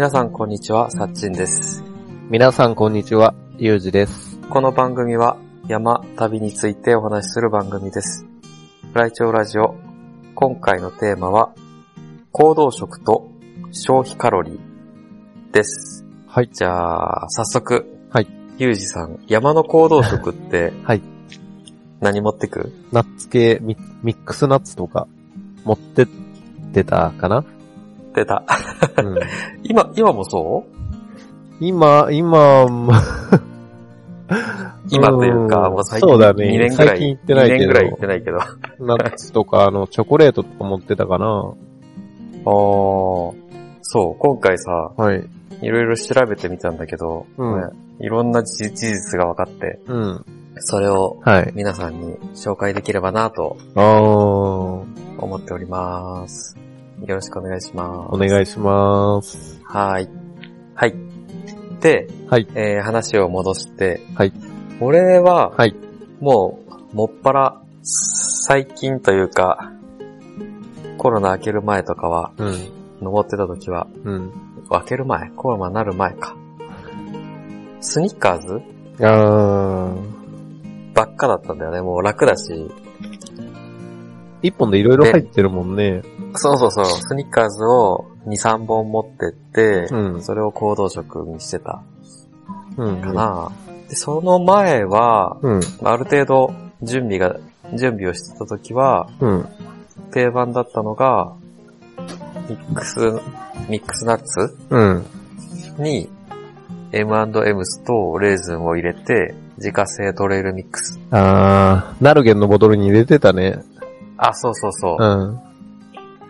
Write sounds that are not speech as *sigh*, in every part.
皆さんこんにちは、さっちんです。皆さんこんにちは、ゆうじです。この番組は山、旅についてお話しする番組です。来庁ラジオ、今回のテーマは、行動食と消費カロリーです。はい。じゃあ、早速。はい。ゆうじさん、山の行動食って *laughs* はい。何持ってく？ナッツ系ミ、ミックスナッツとか持ってってたかな？出た。うん。*laughs* 今、今もそう？今、今、ま *laughs* 今というか、んもう最近そうだね2年ぐらい。最近行ってないけど2年ぐらい行ってないけど。あ *laughs* ナッツとか、あの、チョコレートとか持ってたかなーそう、今回さ、はい。いろいろ調べてみたんだけど、うんねいろんな事事実が分かって、うん。それをはい。皆さんに紹介できればなとあー、思っております。よろしくお願いします。お願いします。はい。はい。で、はい。えー話を戻して、はい。俺は、はい。もう、もっぱら、最近というか、コロナ明ける前とかは、うん。登ってた時は、うん。明ける前コロナになる前か。スニッカーズあー、ばっかだったんだよね。もう楽だし。一本でいろいろ入ってるもんね。そうそうそう。スニッカーズを2、3本持ってって、うんそれを行動食にしてたうん。かな。で、その前は、うん。ある程度準備が、準備をしてた時は、うん。定番だったのが、ミックス、ミックスナッツうん。に M&M's とレーズンを入れて、自家製トレイルミックス。あー、ナルゲンのボトルに入れてたね。あ、そうそうそう。うん。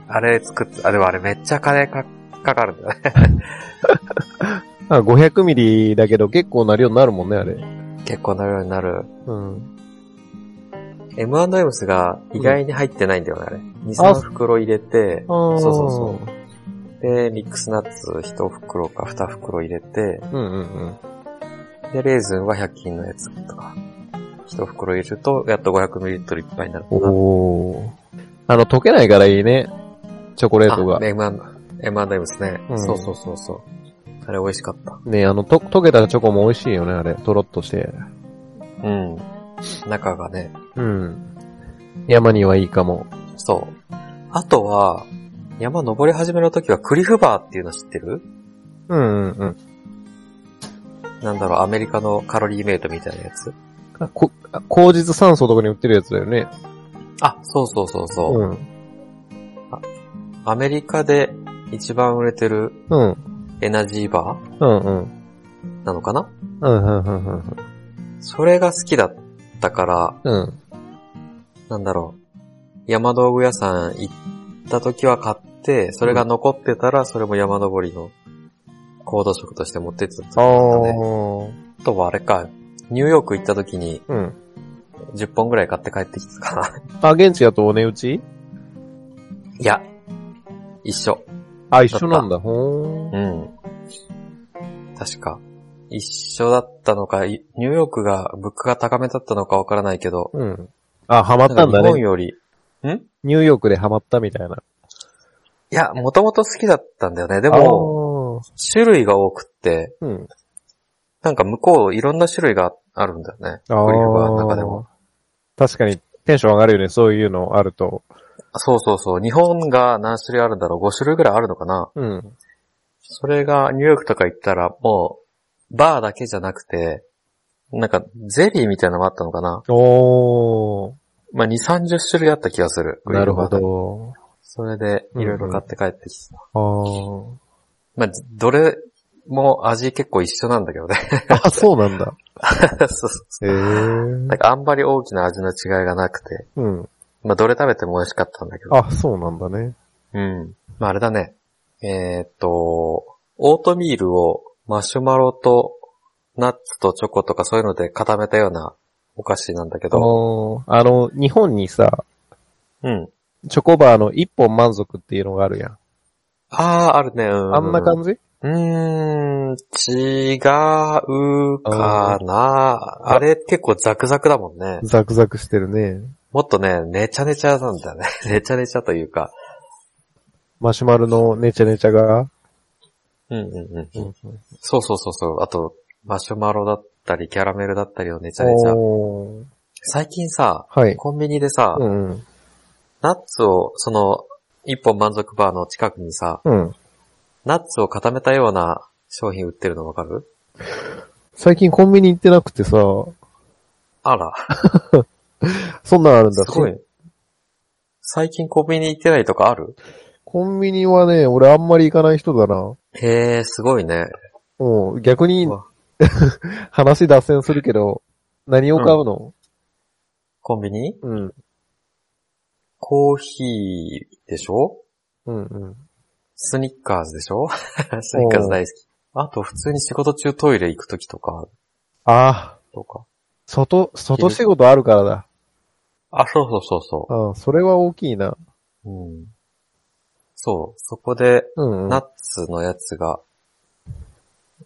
あれ作って、あ、でもあれめっちゃ金かかかるんだね。*laughs* あ、500ミリだけど結構な量になるもんね、あれ。結構な量になる。うん。M&M's が意外に入ってないんだよね、あれ。2、あ3袋入れて、そそうそうそう。で、ミックスナッツ1袋か2袋入れて、うんうんうん。で、レーズンは100均のやつとか、1袋入れると、やっと 500ml いっぱいになるかな。おー。あの、溶けないからいいね。チョコレートがあ。M&、M&M's ね、うんそうそうそうそう。あれ美味しかった。ねあの、と、溶けたチョコも美味しいよね、あれ。とろっとして。うん。中がね、うん。山にはいいかも。そう。あとは、山登り始めの時はクリフバーっていうの知ってる？うんうんうん。なんだろう、アメリカのカロリーメイトみたいなやつ？あこ、あ口実酸素とかに売ってるやつだよね。あ、そうそうそうそう。うん。アメリカで一番売れてるうん。エナジーバうんうん。ーなのかな？うんうんうんうんそれが好きだったから、うん。なんだろう。山道具屋さん行った時は買って、それが残ってたら、それも山登りの行動食として持ってってたね。ー。あとはあれか、ニューヨーク行った時にうん。10本ぐらい買って帰ってきたかな。あ、現地やとお値打ち？いや、一緒。あ、一緒なんだ。ほーん。うん。確か。一緒だったのか、いニューヨークが物価が高めだったのかわからないけど、うん。あ、ハマったんなんかだね。日本より、ニューヨークでハマったみたいな。や、もともと好きだったんだよね。ででも、、種類が多くって、うん。なんか向こういろんな種類があるんだよね。あクリフバーの中でも。確かにテンション上がるよね、そういうのあると。そうそうそう。日本が何種類あるんだろう ?5 種類ぐらいあるのかなうん。それがニューヨークとか行ったらもう、バーだけじゃなくて、なんかゼリーみたいなのもあったのかなおー。まあ、2、30種類あった気がする。なるほど。それで、いろいろ買って帰ってきた。あー。まあ、どれも味結構一緒なんだけどね。*laughs* あ、そうなんだ。そうそうへなんー。かあんまり大きな味の違いがなくて、うん。まあ、どれ食べても美味しかったんだけど。あ、そうなんだね。うん。まあ、あれだね。えーっと、オートミールをマシュマロとナッツとチョコとかそういうので固めたようなお菓子なんだけど、あの、日本にさ、うん。チョコバーの一本満足っていうのがあるやん。あー、あるね。うん。あんな感じ？うーん、違うかな。あれ結構ザクザクだもんね。ザクザクしてるね。もっとね、ねちゃねちゃなんだよね。ねちゃねちゃというか。マシュマロのネチャネチャが？うんうんうん。うんうん。そうそうそうそう。あと、マシュマロだったり、キャラメルだったりをめちゃめちゃ。おー最近さ、はい。コンビニでさ、うんうん。ナッツを、その、一本満足バーの近くにさ、うん。ナッツを固めたような商品売ってるのわかる？最近コンビニ行ってなくてさ、あら、*laughs* そんなんあるんだ。すごい。最近コンビニ行ってないとかある？コンビニはね、俺あんまり行かない人だな。へえ、すごいね。もう逆に *laughs* 話脱線するけど、何を買うの？コンビニ？うん。コーヒーでしょ？うんうん。スニッカーズでしょ？*laughs* スニッカーズ大好き。あと普通に仕事中トイレ行くときとか、ああ、とか。外、外仕事あるからだ。あ、そうそうそうそああ、それは大きいな。う。うん。そう、そこで、うん、うん。ナッツのやつが、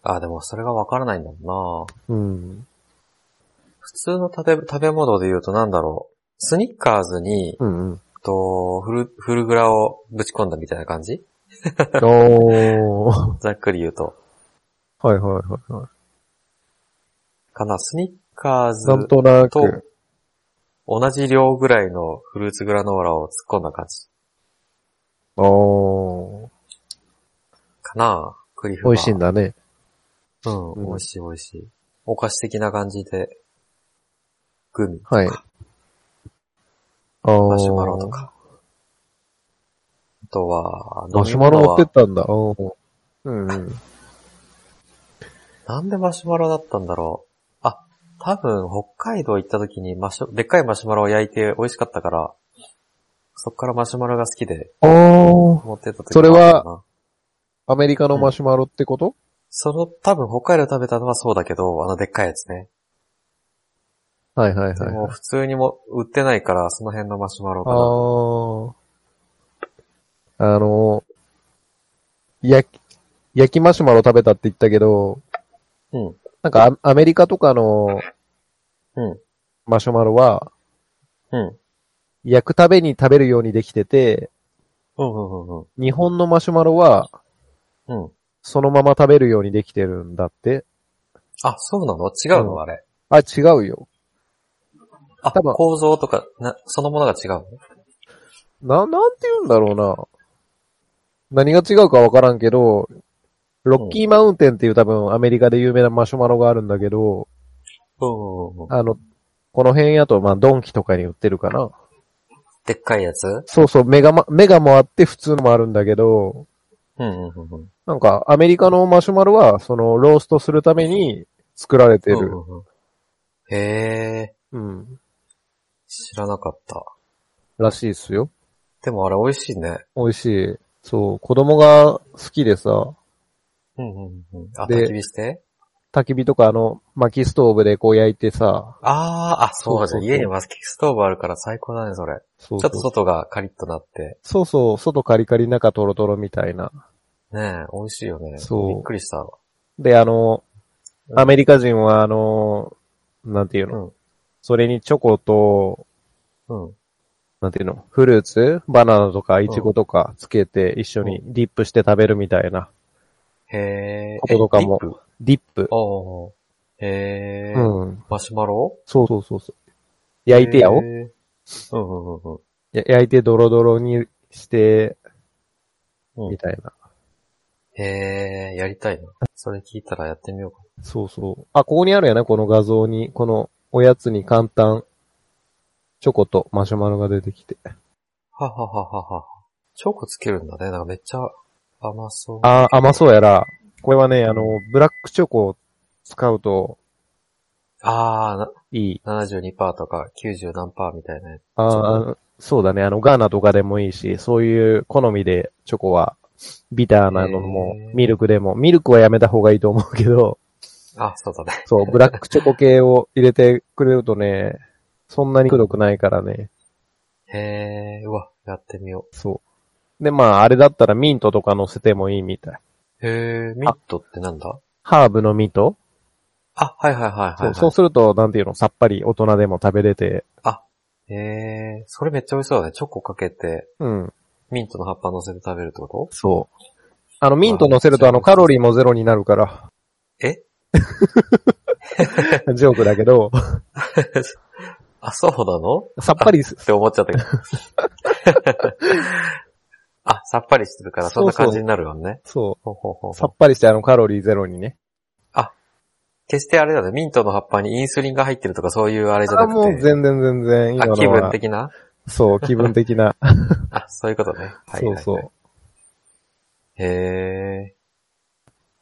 あ、でもそれがわからないんだもんなうん。普通の食べ、食べ物で言うとなんだろう。スニッカーズに、うんうん。と、フル、フルグラをぶち込んだみたいな感じ？おー。*laughs* ざっくり言うと。はいはいはいはかな、スニッカーズい。なんとなとく。同じ量ぐらいのフルーツグラノーラを突っ込んだ感じ。おー。かなクリフ。美味しいんだね。うん、うん美味しい美味しい。お菓子的な感じで、グミとか、はいマシュマロと。か。あとは、マシュマロ持ってったんだ。うんうん。なんでマシュマロだったんだろう。あ、多分北海道行った時にマシュ、でっかいマシュマロを焼いて美味しかったから、そっからマシュマロが好きで。持ってった時それはアメリカのマシュマロってこと、その、多分北海道食べたのはそうだけど、あのでっかいやつね。はいはいはいはい。普通にも売ってないから、その辺のマシュマロかな。あー。あの、焼き、焼きマシュマロ食べたって言ったけど、うん。なんかアアメリカとかのうん。マシュマロは、うん。焼くたびに食べるようにできてて、うんうんうんうん。日本のマシュマロは、うん。そのまま食べるようにできてるんだって。あ、そうなの？違うの、うんあれ。あ、違うよ。あ、多分構造とか、な、そのものが違うの？な、なんて言うんだろうな。何が違うかわからんけど、ロッキーマウンテンっていう多分アメリカで有名なマシュマロがあるんだけど、うん。あの、この辺やと、まあ、ドンキとかに売ってるかな。でっかいやつ？そうそう、メガマ、メガもあって普通のもあるんだけど、うんうんうんうん。なんか、アメリカのマシュマロは、その、ローストするために作られてる。うんうんうんへえ、うん。知らなかった。らしいっすよ。でもあれ美味しいね。美味しい。そう、子供が好きでさ、うんうんうん。あ、で焚き火して？焚き火とかあの、薪ストーブでこう焼いてさ、あー、あ、そうだそうそうそう家にマストーブあるから最高だね、それ。そうちょっと外がカリッとなって。そうそう、外カリカリ中トロトロみたいな。ねえ、美味しいよね。そうびっくりしたわ。で、あの、うんアメリカ人はあの、なんていうの、うんそれにチョコと、うん。なんていうの？フルーツ？バナナとかイチゴとかつけて一緒にディップして食べるみたいな。へえ。こととかもえディップ？ディップ。おー。へえ。うん。マシュマロ？そうそうそうそう。焼いてやおうんうんうんうん。や焼いてドロドロにして、うんみたいな。へえ、やりたいな。それ聞いたらやってみようか。そうそう。あ、ここにあるやな、この画像に。このおやつに簡単、チョコとマシュマロが出てきて。ははははは。チョコつけるんだね。なんかめっちゃ甘そう。あー、甘そうやら。これはね、あの、ブラックチョコを使うとあーいい。な、72%とか90何パーみたいなやつ。あーあのそうだね。あの、ガーナとかでもいいし、そういう好みでチョコは、ビターなのもミルクでも、ミルクはやめた方がいいと思うけど、あ、そうだね。そう、ブラックチョコ系を入れてくれるとね、そんなにくどくないからね。へえ、うわ、やってみよそう。で、まあ、あれだったらミントとか乗せてもいいみたい。う。へえ、ミントってなんだ？ハーブの実と、あ、はいはいはいはい、そう、はい。そうすると、なんていうの、さっぱり大人でも食べれて、へえ、それめっちゃ美味しそうだね。チョコかけて、うん、ミントの葉っぱ乗せて食べるってこと？そう。あの、ミント乗せるとあの、カロリーもゼロになるから。え？*laughs* ジョークだけど、*laughs* あ、そうなの？さっぱりす、*laughs* って思っちゃったけど。*laughs* あ、さっぱりしてるからそんな感じになるよね。そほうほうほうう。さっぱりしてあの、カロリーゼロにね。決してあれだね、ミントの葉っぱにインスリンが入ってるとかそういうあれじゃあ、なくて。もう全然全然。あ気分的な？そう、気分的な。*laughs* あ、そういうことね。はいはい、はい。そうそう。へ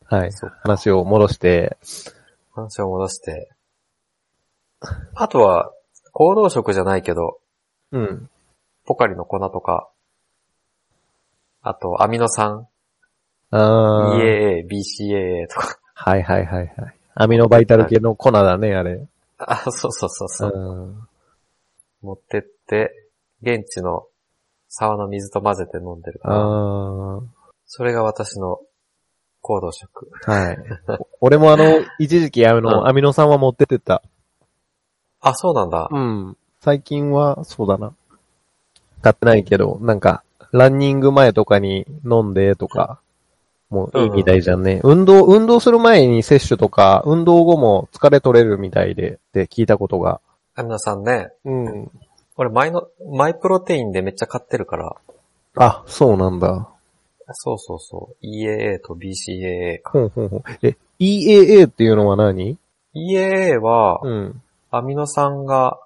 はい。話を戻して、ー。話を戻して。あとは、行動食じゃないけど、うん。ポカリの粉とか、あと、アミノ酸、あー EAA、BCAA とか。はいはいはいはい。アミノバイタル系の粉だね、あれ。あ、そうそうそうそうう。ん。持ってって、現地の沢の水と混ぜて飲んでるから、あそれが私の行動食。ーはい。*laughs* 俺もあの、一時期あうんの、アミノ酸は持ってってた。あ、そうなんだ。うん。最近は、そうだな。買ってないけど、なんか、ランニング前とかに飲んでとか、もういいみたいじゃんね。運動、運動する前に摂取とか、運動後も疲れ取れるみたいで、って聞いたことが。アミノ酸ね。うん。俺、マイの、マイプロテインでめっちゃ買ってるから。あ、そうなんだ。そうそうそう。EAA と BCAA か。ほんほんほん。え、EAA っていうのは何？EAA は、うん。アミノ酸が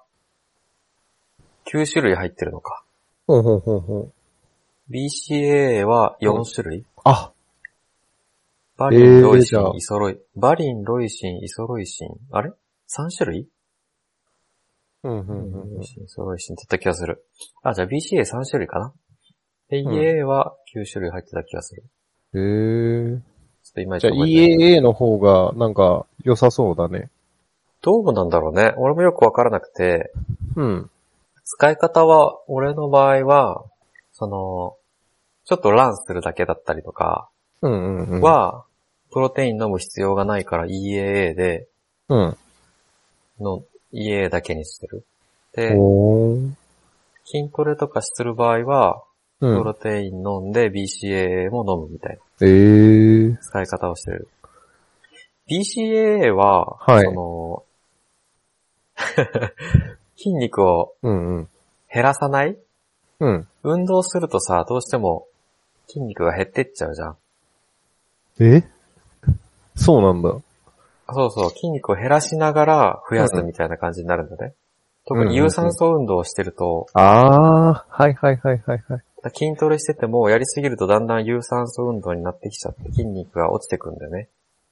9種類入ってるのか。ほんほんほんほん。BCAA は4種類、あ、バリン、ロイシンえーじゃあ、イソロイ、バリン、ロイシン、イソロイシン。あれ ?3 種類？うん、うん、うんロイソロイシンって言った気がする。あ、じゃあ BCA3 種類かなで、EAA は9種類入ってた気がする。うん。へえ。ちょっといまいちじゃあ EAA の方が、なんか、良さそうだね。どうなんだろうね。俺もよくわからなくて、うん。使い方は、俺の場合は、その、ちょっとランするだけだったりとかうん、うん、うん。は、プロテイン飲む必要がないから EAA で、うん。の、EAA だけにしてる。で。筋トレとかする場合は、うん。プロテイン飲んで BCAA も飲むみたいなええー。使い方をしてる。BCAA は、はいその、*laughs* 筋肉をうん、うん。減らさない？うん。運動するとさ、どうしても筋肉が減ってっちゃうじゃん。え？そうなんだ。そうそう、筋肉を減らしながら増やすみたいな感じになるんだね。特に有酸素運動をしてると、あー、はいはいはいはいはい。筋トレしててもやりすぎるとだんだん有酸素運動になってきちゃって筋肉が落ちてくんだよね。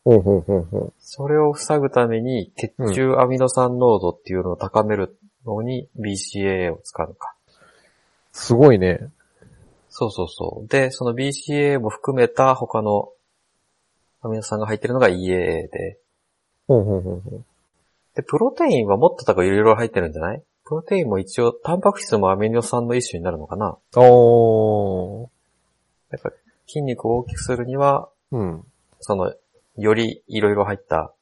ほうほうほうほう。それを防ぐために血中アミノ酸濃度っていうのを高めるのに BCAA を使うのか。すごいね。そうそうそう。で、その BCAA も含めた他のアミノ酸が入ってるのが EAA で、ほうほうほうほう。で、プロテインはもっと多分いろいろ入ってるんじゃない？プロテインも一応、タンパク質もアミノ酸の一種になるのかな？おー。やっぱり筋肉を大きくするには、うん。その、よりいろいろ入った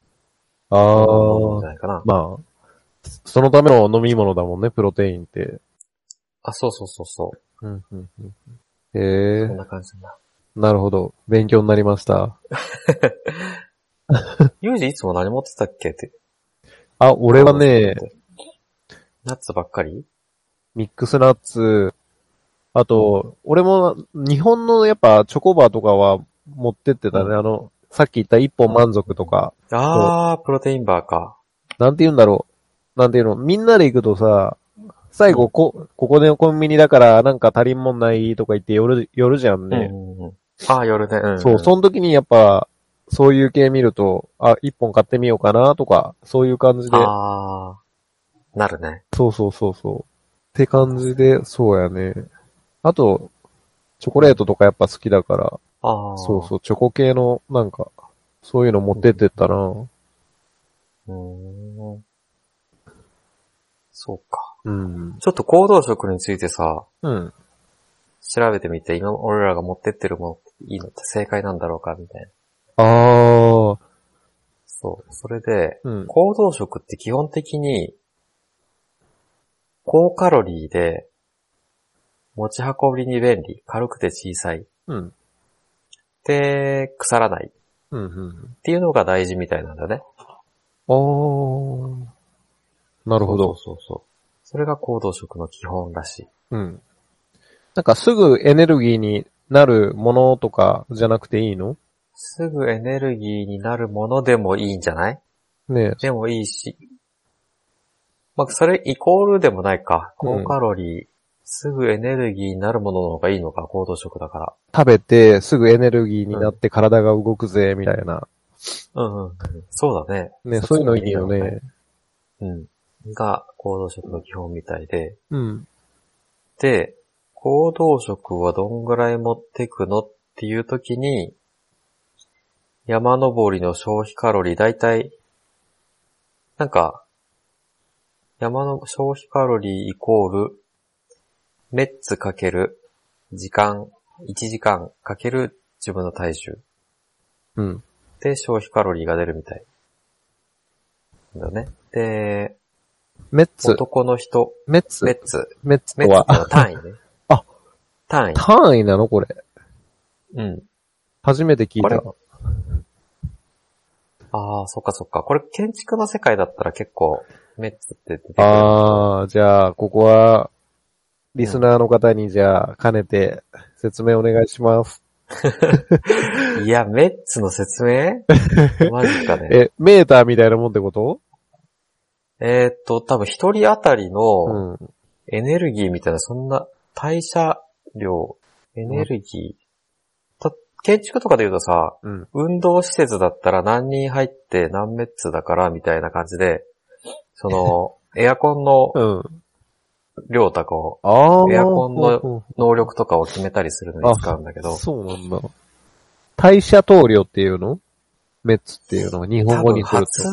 あものじゃー。ないかな。まあ、そのための飲み物だもんね、プロテインって。あ、そうそうそうそう。うん、うん、うん。へえこんな感じだなるほど。勉強になりました。な。*laughs* ユージいつも何持ってたっけ？って。あ、俺はね、、ナッツばっかり？ミックスナッツ、あと、俺も日本のやっぱチョコバーとかは持ってってたね。うんあの、さっき言った一本満足とか、あー、プロテインバーか。なんて言うんだろう。なんて言うの、みんなで行くとさ、最後こ、ここでコンビニだからなんか足りんもんないとか言って寄る、寄るじゃんね。うんうんうん。あー、夜ね。うん、そう、その時にやっぱ、そういう系見ると、あ、一本買ってみようかなとか、そういう感じで、あー、なるね。そうそうそうそう。って感じで、そうやね。あと、チョコレートとかやっぱ好きだから、あー。そうそう、チョコ系の、なんか、そういうの持ってってったな。う。ん。そうか。うん。ちょっと行動食についてさ、うん。調べてみて、今俺らが持ってってるものいいのって正解なんだろうかみたいな。あー、そう。それで、うん。行動食って基本的に、高カロリーで、持ち運びに便利、軽くて小さい。うん。で、腐らないっうん、うん。ていうのが大事みたいなんだね。おー。なるほど。そうそうそう。それが行動食の基本らしい。うん。なんかすぐエネルギーになるものとかじゃなくていいの？すぐエネルギーになるものでもいいんじゃない？ねでもいいし。まあ、それイコールでもないか。うん高カロリー、すぐエネルギーになるものの方がいいのか、行動食だから。食べてすぐエネルギーになって体が動くぜ、みたいな。うんうん。そうだね。ね、そういうのいいよね。。うん。が、行動食の基本みたいで。うん。で、行動食はどんぐらい持ってくのっていう時に、山登りの消費カロリーだいたい、なんか、山の消費カロリーイコール、メッツかける時間、1時間かける自分の体重うん。で消費カロリーが出るみたい。だね。で、メッツ、男の人、メッツメッツ、メッツメッツとはの、単位ね。*laughs* あ単位。単位なのこれ？うん。初めて聞いた。ああ、そっかそっか。これ建築の世界だったら結構、メッツって出てくる。あー、じゃあ、ここは、リスナーの方にじゃあ、兼ねて説明お願いします。*laughs* いや、メッツの説明？マジかね。*laughs* え、メーターみたいなもんってこと？えーっと、多分一人当たりうのん。エネルギーみたいな、そんな代謝量、エネルギー。と建築とかで言うとさ、うん。運動施設だったら何人入って何メッツだからみたいな感じで、その、*laughs* エアコンのうん。量とかを。エアコンのうん能力とかを決めたりするのに使うんだけど、そうなんだ。代謝投量っていうの？メッツっていうのは日本語にする発、と。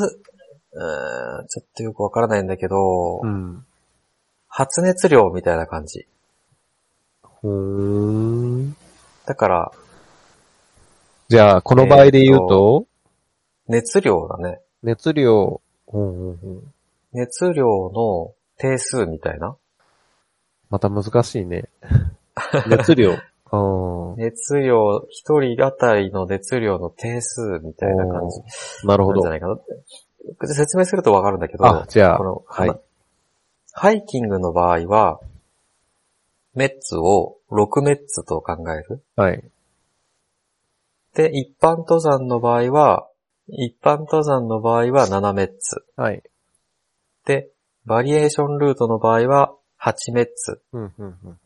うーん、ちょっとよくわからないんだけど、うん。発熱量みたいな感じ。ふーん。だから、じゃあ、この場合で言うと、熱量だね。熱量、うんうんうん。熱量の定数みたいな？また難しいね。*laughs* 熱量。*laughs* 熱量、一人当たりの熱量の定数みたいな感じなるほどなんじゃ。ないかなって。説明するとわかるんだけど、あ、じゃあこ、の、はい。ハイキングの場合は、メッツを6メッツと考える。はい。で、一般登山の場合は、一般登山の場合は7メッツ。はい。で、バリエーションルートの場合は8メッツ。うん、うん、うん。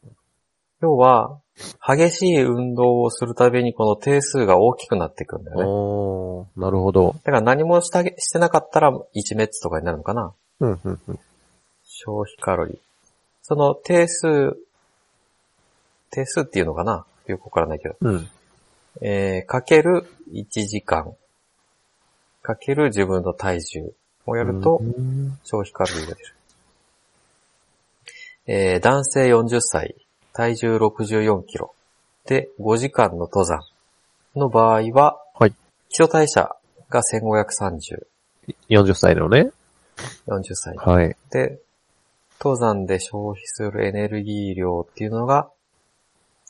要は、激しい運動をするたびにこの定数が大きくなっていくんだよね。なるほど。だから何もしたしてなかったら1メッツとかになるのかな？うん、うん、うん。消費カロリー。その定数、定数っていうのかな？よくわからないけど。うん。えー、かける1時間。かける自分の体重をやるとうん消費カロリーが出る。えー、男性40歳、体重64キロ。で、5時間の登山の場合は、はい基礎代謝が1530、40歳のね。40歳。はい。で、登山で消費するエネルギー量っていうのが、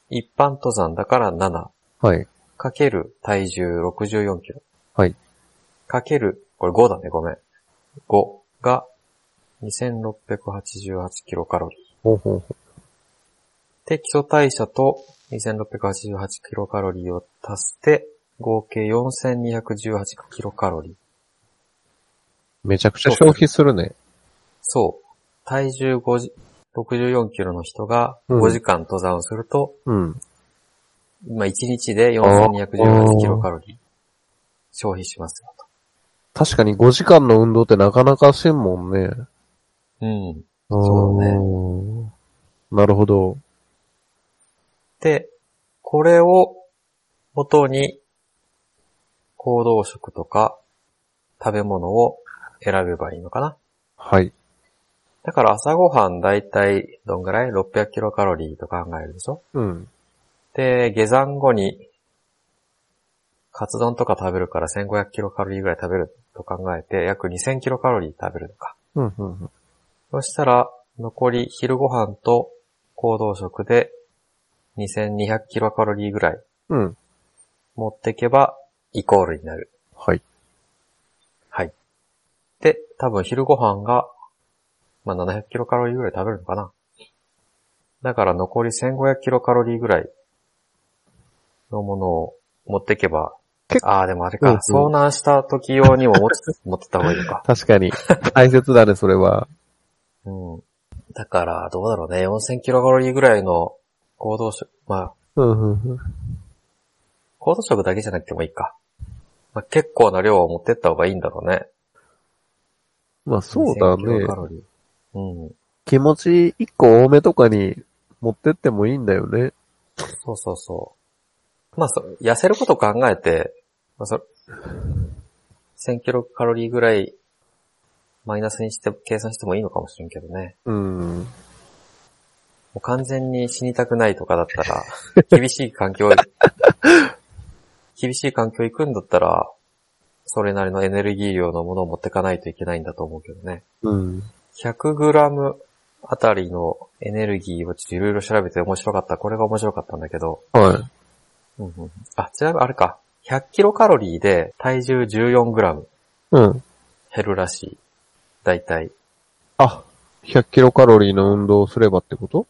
一般登山だから7、はい。かける体重64キロ。はい。かける、これ5だね、ごめん。5が2688キロカロリー。ほうほうほで、基礎代謝と2688キロカロリーを足して、合計4218キロカロリー。う。めちゃくちゃ消費するね。そう。体重5じ64キロの人がうん5時間登山をすると、うん。今1日で4218キロカロリー消費しますよと。確かに5時間の運動ってなかなかせんもんね。うん。そうだね。なるほど。で、これを元に行動食とか食べ物を選べばいいのかな？はい。だから朝ごはんだいたいどんぐらい ?600 キロカロリーと考えるでしょ？うん。で、下山後にカツ丼とか食べるから1500キロカロリーぐらい食べると考えて約2000キロカロリー食べるのか。うん、うんうん。そしたら残り昼ご飯と行動食で2200キロカロリーぐらいうん。持ってけばイコールになる。はい。はい。で、多分昼ご飯が、まあ、700キロカロリーぐらい食べるのかな。だから残り1500キロカロリーぐらいのものを持ってけば結、ああ、でもあれか、うんうん遭難した時用にも持つ *laughs* 持ってった方がいいのか。確かに。大切だね、それは。うん。だから、どうだろうね。4000キロカロリーぐらいの行動食、まあ、うんうんうん。行動食だけじゃなくてもいいか。まあ、結構な量を持ってった方がいいんだろうね。まあそうだ2000キロねカ。ロリー。うん。気持ち一個多めとかに持ってってもいいんだよね。そうそうそう。まあ、そ痩せることを考えて、まあ、そ1000キロカロリーぐらいマイナスにして、計算してもいいのかもしれんけどね。うん。もう完全に死にたくないとかだったら、*laughs* 厳しい環境、厳しい環境行くんだったら、それなりのエネルギー量のものを持ってかないといけないんだと思うけどね。うん。100g あたりのエネルギーをちょっといろいろ調べて面白かった。これが面白かったんだけど。はい。うんうん、あ、ちなみにあれか。100キロカロリーで体重 14g うん。減るらしい。だいたい。あ、100キロカロリーの運動をすればってこと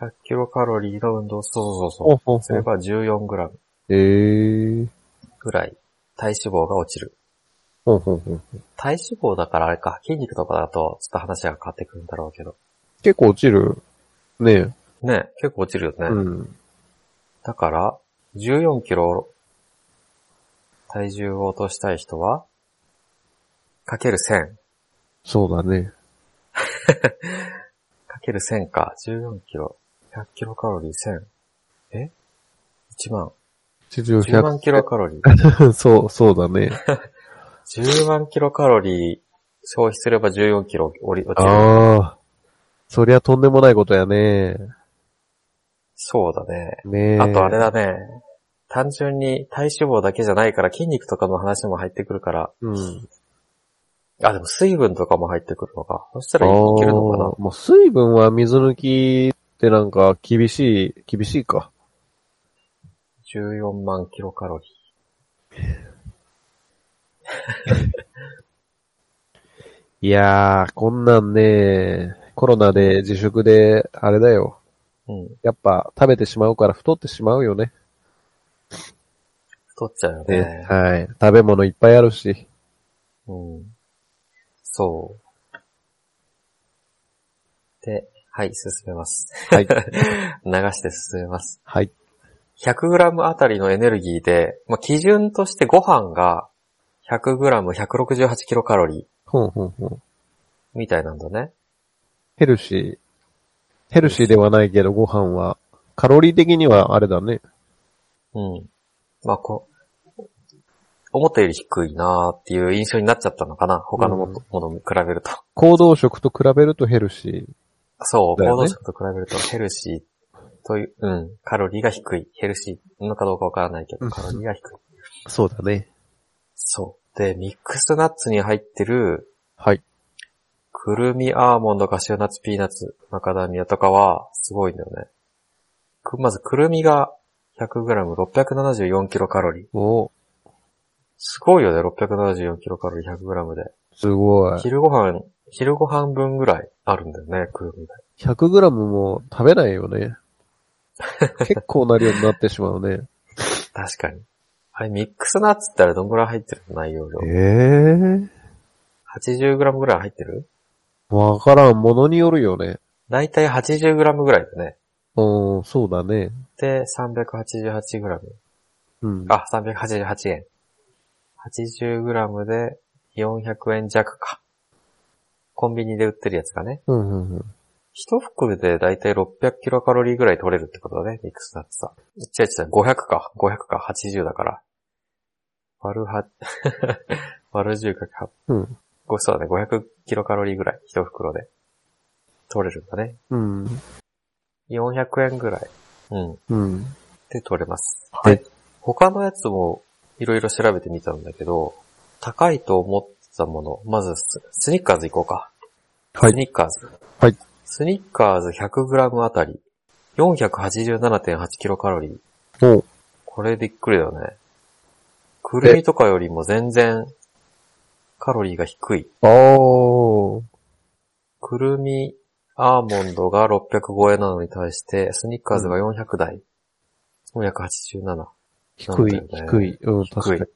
？100キロカロリーの運動、そうそうそう。ほうほうほう。それば 14g えー。ぐらい体脂肪が落ちる。ほうほうほう。体脂肪だからあれか。筋肉とかだとちょっと話が変わってくるんだろうけど。結構落ちる？ねね、結構落ちるよね。え。うん。だから、14キロ体重を落としたい人は、かける1000。そうだね。*laughs* かける1000か。14キロ。100キロカロリー1000。え ?1 万。地上10万キロカロリー。100。*laughs* そう、そうだね。*laughs* 10万キロカロリー消費すれば14キロ落ちる。ああ。そりゃとんでもないことやね。そうだね。ねえ。あとあれだね。単純に体脂肪だけじゃないから筋肉とかの話も入ってくるから。うん。あ、でも水分とかも入ってくるのか。そしたらいけるのかなもう水分は水抜きってなんか厳しい、厳しいか。14万キロカロリ *laughs* いやー、こんなんね、コロナで自粛で、あれだよ。ー。うん。やっぱ食べてしまうから太ってしまうよね。太っちゃうよねね。はい。食べ物いっぱいあるし。うん。そう。で、はい、進めます。はい。*laughs* 流して進めます。はい。100g あたりのエネルギーで、まあ、基準としてご飯が 100g168 キロカロリーほんほんほん。みたいなんだね。ヘルシー。ヘルシーではないけどご飯は、カロリー的にはあれだね。うん。まあ、こう、思ったより低いなーっていう印象になっちゃったのかな。他のも,、のに比べると。行動食と比べるとヘルシそう、だよね行動食と比べるとヘルシーという、うん、カロリーが低い。ヘルシーなのかどうかわからないけど、うんカロリーが低い。ー。そうだね。そう。で、ミックスナッツに入ってる、はい。くるみ、アーモンド、カシューナッツ、ピーナッツ、マカダミアとかは、すごいんだよね。くまず、くるみが 100g674 キロカロリー。おすごいよね、674キロカロリー 100g で。すごい。昼ご飯、昼ご飯分ぐらいあるんだよね、くるみが。100g も食べないよね。*laughs* 結構な量になってしまうね。確かに。あれ、ミックスナッツってあれどんぐらい入ってるの内容量。ええ 80g ぐらい入ってる？わからん。ものによるよね。だいたい 80g ぐらいだね。うん、そうだね。で、388g。うん。あ、388円。80g で400円弱か。コンビニで売ってるやつがね。うん、うん、うん。一袋でだいたい600キロカロリーぐらい取れるってことだね、ミックスナッツさ。違う違う、500か。500か、80だから。割るは、*laughs* 割る10かか。うん。ごそうだね、500キロカロリーぐらい、一袋で。取れるんだね。うん。400円ぐらい。うん。うん。で取れます。はいで、他のやつもいろいろ調べてみたんだけど、高いと思ってたもの、まずススニッカーズ行こうか。はいスニッカーズ。はい。スニッカーズ 100g あたり、487.8キロカロリー。おこれびっくりだよね。くるみとかよりも全然カロリーが低い。おー。くるみ、アーモンドが605円なのに対して、スニッカーズが400台。487。低い、ね低い。うん、確かに。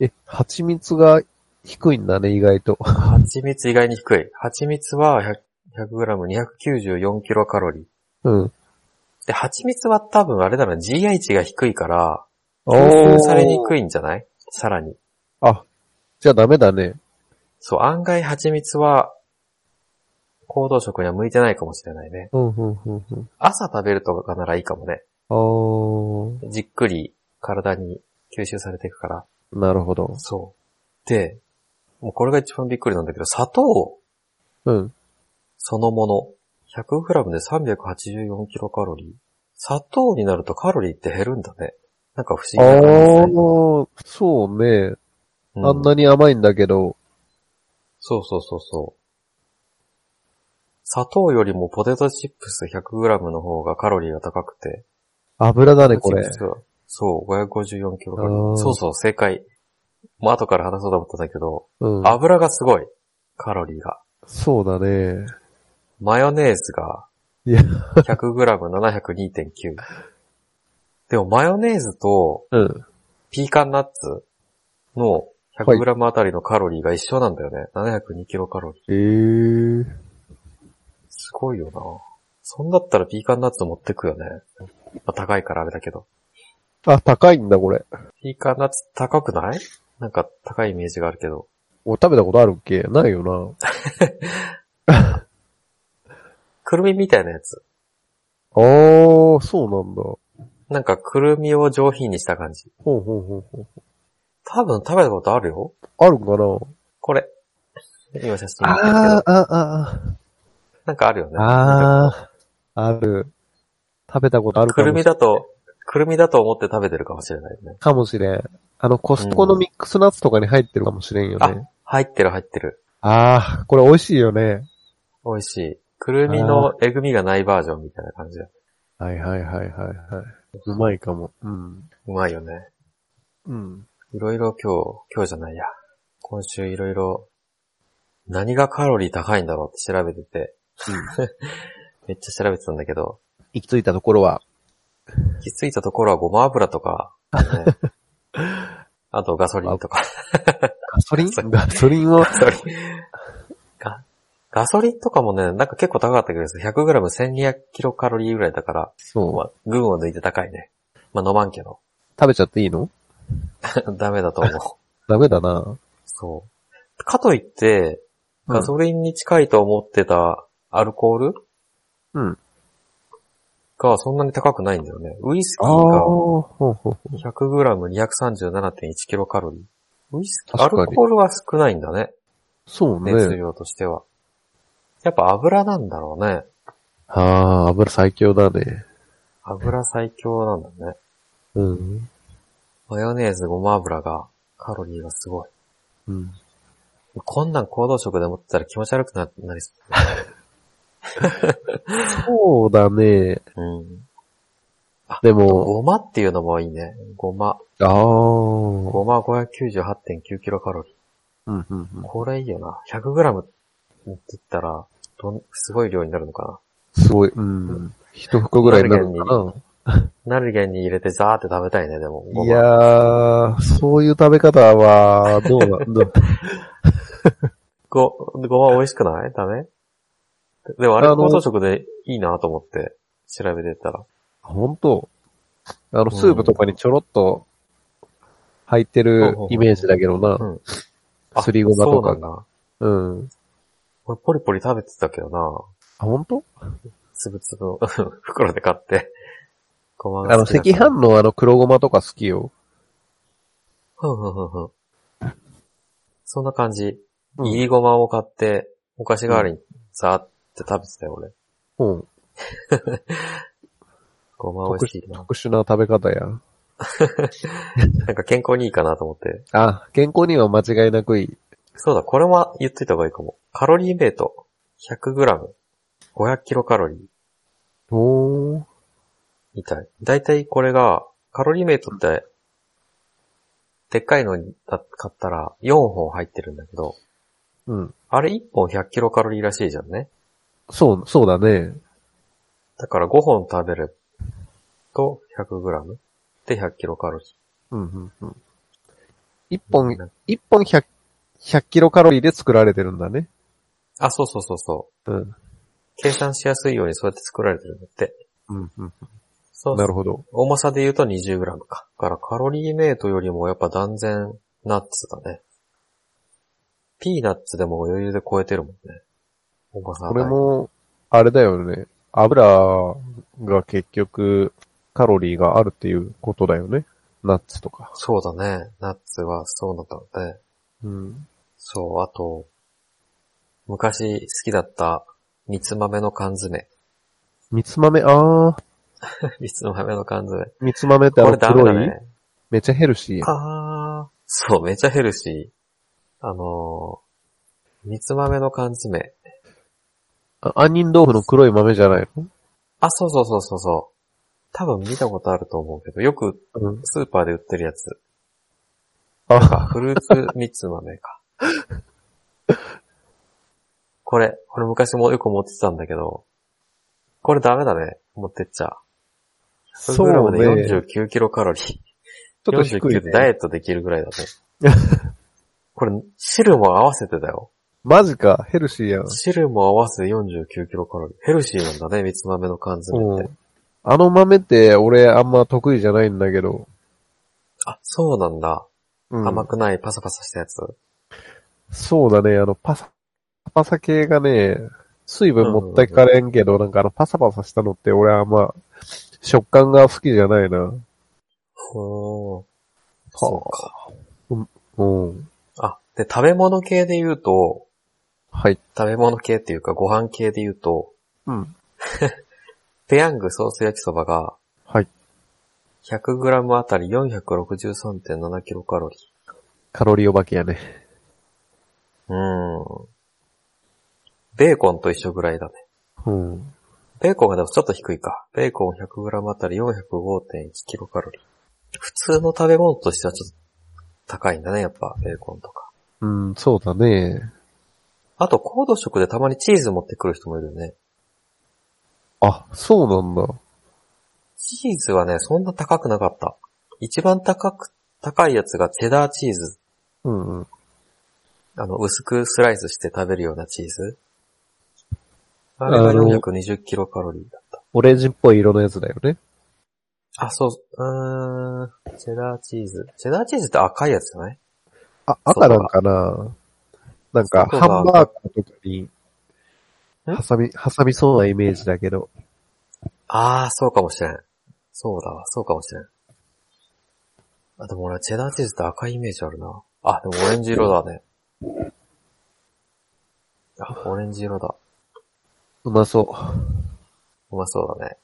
え、蜂蜜が低いんだね、意外と。蜂蜜意外に低い。蜂蜜は 100g294 キロカロリー。うん。で、蜂蜜は多分あれだな、GI 値が低いから、お吸収されにくいんじゃない？さらに。あ、じゃあダメだね。そう、案外蜂蜜は、行動食には向いてないかもしれないね。うん、うん、うん、うん。朝食べるとかならいいかもね。おー。じっくり体に吸収されていくから。なるほど。そう。で、もうこれが一番びっくりなんだけど、砂糖うん。そのもの、100g で384キロカロリー。砂糖になるとカロリーって減るんだね。なんか不思あ議な感じで、ー、そうね。うんあんなに甘いんだけど、そうそうそうそう。砂糖よりもポテトチップス 100g の方がカロリーが高くて。油だね、これそう、554キロカロ。そうそう、正解。もう後から話そうと思ったんだけど、うん。油がすごい。カロリーが。そうだね。マヨネーズがいや、100g702.9。でもマヨネーズとうん。ピーカンナッツの 100g あたりのカロリーが一緒なんだよね。702キロカロリー。えー。すごいよな。そんだったらピーカンナッツ持ってくよね。まあ、高いからあれだけど。あ、高いんだ、これ。ピーカンナッツ高くない？なんか高いイメージがあるけど。俺食べたことあるっけ？ないよな。くるみみたいなやつ。あー、そうなんだ。ほなんかくるみを上品にした感じ。うほうほうほう。多分食べたことあるよ。あるんかな？これ。今写真見てるけど。あー、あ、あ、なんかあるよね。あー、ある。食べたことあるくるかもしみだと、くるみだと思って食べてるかもしれないよね。かもしれん。あの、コストコのミックスナッツとかに入ってるかもしれんよね。入ってる入ってる。あー、これ美味しいよね。美味しい。くるみのえぐみがないバージョンみたいな感じだ。はいはいはいはいはい。うまいかも。うん。うまいよね。うん。いろいろ今日、今日じゃないや。今週いろいろ、何がカロリー高いんだろうって調べてて、*laughs* めっちゃ調べてたんだけど、行き着いたところは、行き着いたところはごま油とか、ね *laughs* あとガソリンとか。ガソリン？ガソリンを、ガソリンガガソリンとかもね、なんか結構高かったけど、100g1200 キロカロリーぐらいだから、そう。まあ、群を抜いて高いね。まあ飲まんけど。食べちゃっていいの？*laughs* ダメだと思う。*laughs* ダメだな。そう。かといって、ガソリンに近いと思ってたアルコールうん。がそんなに高くないんだよね。ウイスキーがほうほうほう 100g237.1 キロカロリー。ウイスキー、アルコールは少ないんだね。そうね。熱量としては。やっぱ油なんだろうね。あー、油最強だね。油最強なんだね。うん。マヨネーズ、ごま油が、カロリーがすごい。うん。こんなん行動食で持ってたら気持ち悪くななりそ *laughs* *laughs* そうだね。う。うん。でも、ごまっていうのもいいね。ごま。あー。ごま598.9キロカロリうんうんー。これいいよな。100グラムって言ったら、どん、すごい量になるのかうん。すごい、うん。一袋ぐらいになるのかな。ナルゲンに入れてザーって食べたいね、でも。いやー、そういう食べ方は、どうなんだ。*laughs* ご、ごま美味しくない？ダメ？でもあれあの行動食でいいなと思って調べてたら。本当？あの、スープとかにちょろっと入ってるイメージだけどな。うん。すりごまとかそうなん。俺ポリポリ食べてたけどな。あ、本当？つぶつぶの *laughs* 袋で買って。ごまあの、赤飯のあの黒ごまとか好きよ。ふんふんふんふん。そんな感じ。うんいりごまを買って、お菓子代わりにザーって食べてたよ、俺。うん。*laughs* ごま美味しいな。特殊な食べ方や。*laughs* なんか健康にいいかなと思って。あ、健康には間違いなくいい。そうだ、これも言っといた方がいいかも。カロリーメイト。100g。500キロカロリー。おー。みたい。だいたいこれが、カロリーメイトって、でっかいのに買ったら4本入ってるんだけど、うん。あれ1本100キロカロリーらしいじゃんね。そう、そうだね。だから5本食べると100グラムで100キロカロリー。うん、うん、うん。一本、なん一本100、100キロカロリーで作られてるんだね。あ、そうそうそうそう。うん。計算しやすいようにそうやって作られてるんだって。うん、うん。そうなるほど。重さで言うと 20g か。だからカロリーメイトよりもやっぱ断然ナッツだね。ピーナッツでも余裕で超えてるもんね。重さがこれも、あれだよね。油が結局、カロリーがあるっていうことだよね。ナッツとか。そうだね。ナッツはそうだったので。うん。そう、あと、昔好きだった三つ豆の缶詰。三つ豆、あー、*laughs* 三つ豆の缶詰。三つ豆ってあれ黒い、ね。めっちゃヘルシー。あー。そう、めっちゃヘルシー。あのー、三つ豆の缶詰。あ杏仁豆腐の黒い豆じゃないの？あ、そうそうそうそうそう。多分見たことあると思うけど、よくうん。スーパーで売ってるやつ。あ、フルーツ三つ豆か。*laughs* これ、これ昔もよく持ってたんだけど、これダメだね。持ってっちゃ。そう 100g ね。で49キロカロリー。ちょっと低い、49でダイね。エットできるぐらいだね。これ、汁も合わせてだよ。マジか、ヘルシーやん。汁も合わせて49キロカロリー。ヘルシーなんだね、三つ豆の缶詰ってうん。あの豆って俺あんま得意じゃないんだけど。あ、そうなんだ。うん、甘くないパサパサしたやつ。そうだね、あのパサ、パサ系がね、水分持ってかれんけど、なんかあのパサパサしたのって俺はあんま食感が好きじゃないな。ほー。そうか。うん。あ、で、食べ物系で言うと、はい。食べ物系っていうかご飯系で言うと、うん。*laughs* ペヤングソース焼きそばがはい。100g あたり463.7キロカロリカロリーお化けやね。ー。うーん。ベーコンと一緒ぐらいだね。うん。ベーコンがでもちょっと低いか。ベーコン 100g あたり405.1キロカロリー。普通の食べ物としてはちょっと高いんだね、やっぱ、ベーコンとか。うん、そうだね。あと、高度食でたまにチーズ持ってくる人もいるよね。あ、そうなんだ。チーズはね、そんな高くなかった。一番高く、高いやつがチェダーチーズ。うんうん。あの、薄くスライスして食べるようなチーズ。あれがあの420キロカロリーだった。オレンジっぽい色のやつだよね。あ、そう、うーん、チェダーチーズ。チェダーチーズって赤いやつじゃない？あ、赤なんかななんか、ハンバーガーとかに、ん挟み、挟みそうなイメージだけど。あー、そうかもしれん。そうだわ、そうかもしれん。あ、でも俺、チェダーチーズって赤いイメージあるな。あ、でもオレンジ色だね。あ、オレンジ色だ。うまそうまそうだね。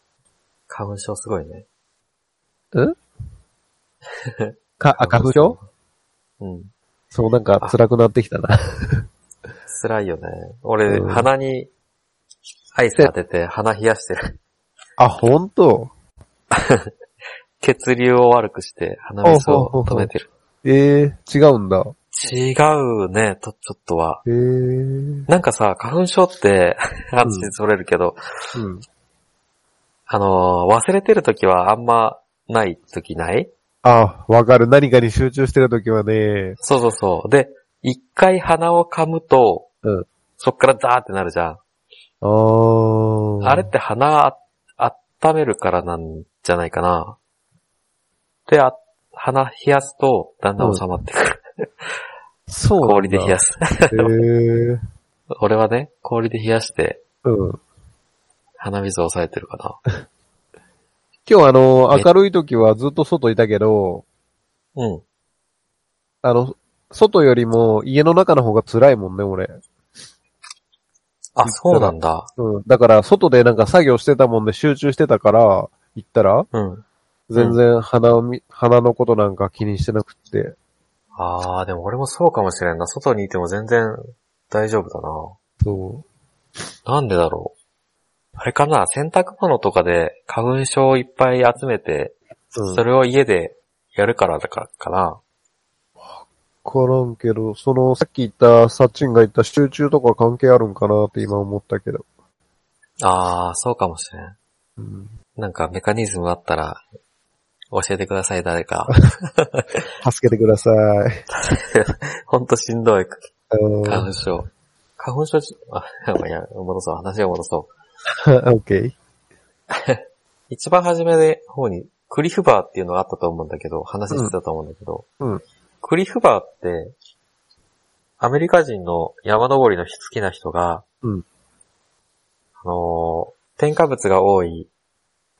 花粉症すごいね。う。ん *laughs* か、あ、花粉症？うん。そう、なんか辛くなってきたな。*laughs* 辛いよね。俺、うん鼻にアイス当てて鼻冷やしてる。あ、ほんと血流を悪くして鼻水を止めてる。ええー、違うんだ。違うね、と、ちょっとは。ええー。なんかさ、花粉症って、*laughs* 話それるけど、うん。あのー忘れてる時はあんまない時ない？あ、わかる。何かに集中してるときはね、そうそうそう。で、一回鼻を噛むと、うんそっからザーってなるじゃん。あー。あれって鼻あ、温めるからなんじゃないかな。で、あ、鼻冷やすと、だんだん収まってくる。そうなんだ。氷で冷やす。へえ。*laughs* 俺はね、氷で冷やして、うん。鼻水を抑えてるかな。今日あの、明るい時はずっと外いたけど、うん。あの、外よりも家の中の方が辛いもんね、俺。あ、そうなんだ。うん。だから、外でなんか作業してたもんで集中してたから、行ったら、うん。全然鼻をみ、鼻のことなんか気にしてなくって。あー、でも俺もそうかもしれんな。外にいても全然大丈夫だな。そなんでだろう。あれかな洗濯物とかで花粉症をいっぱい集めて、う。うん。それを家でやるからだからかな。からんけど、その、さっき言った、サッチンが言った集中とか関係あるんかなって今思ったけど。ああ、そうかもしれん。うん。なんかメカニズムあったら、教えてください、誰か。*laughs* 助けてください。*laughs* ほんとしんどい。うん。花粉症。花粉症じ、あ、いや、戻そう。話を戻そう。オッケー。一番初めで方に、クリフバーっていうのがあったと思うんだけど、話してたと思うんだけど、うん。クリフバーって、アメリカ人の山登りの好きな人が、うん。あのー添加物が多い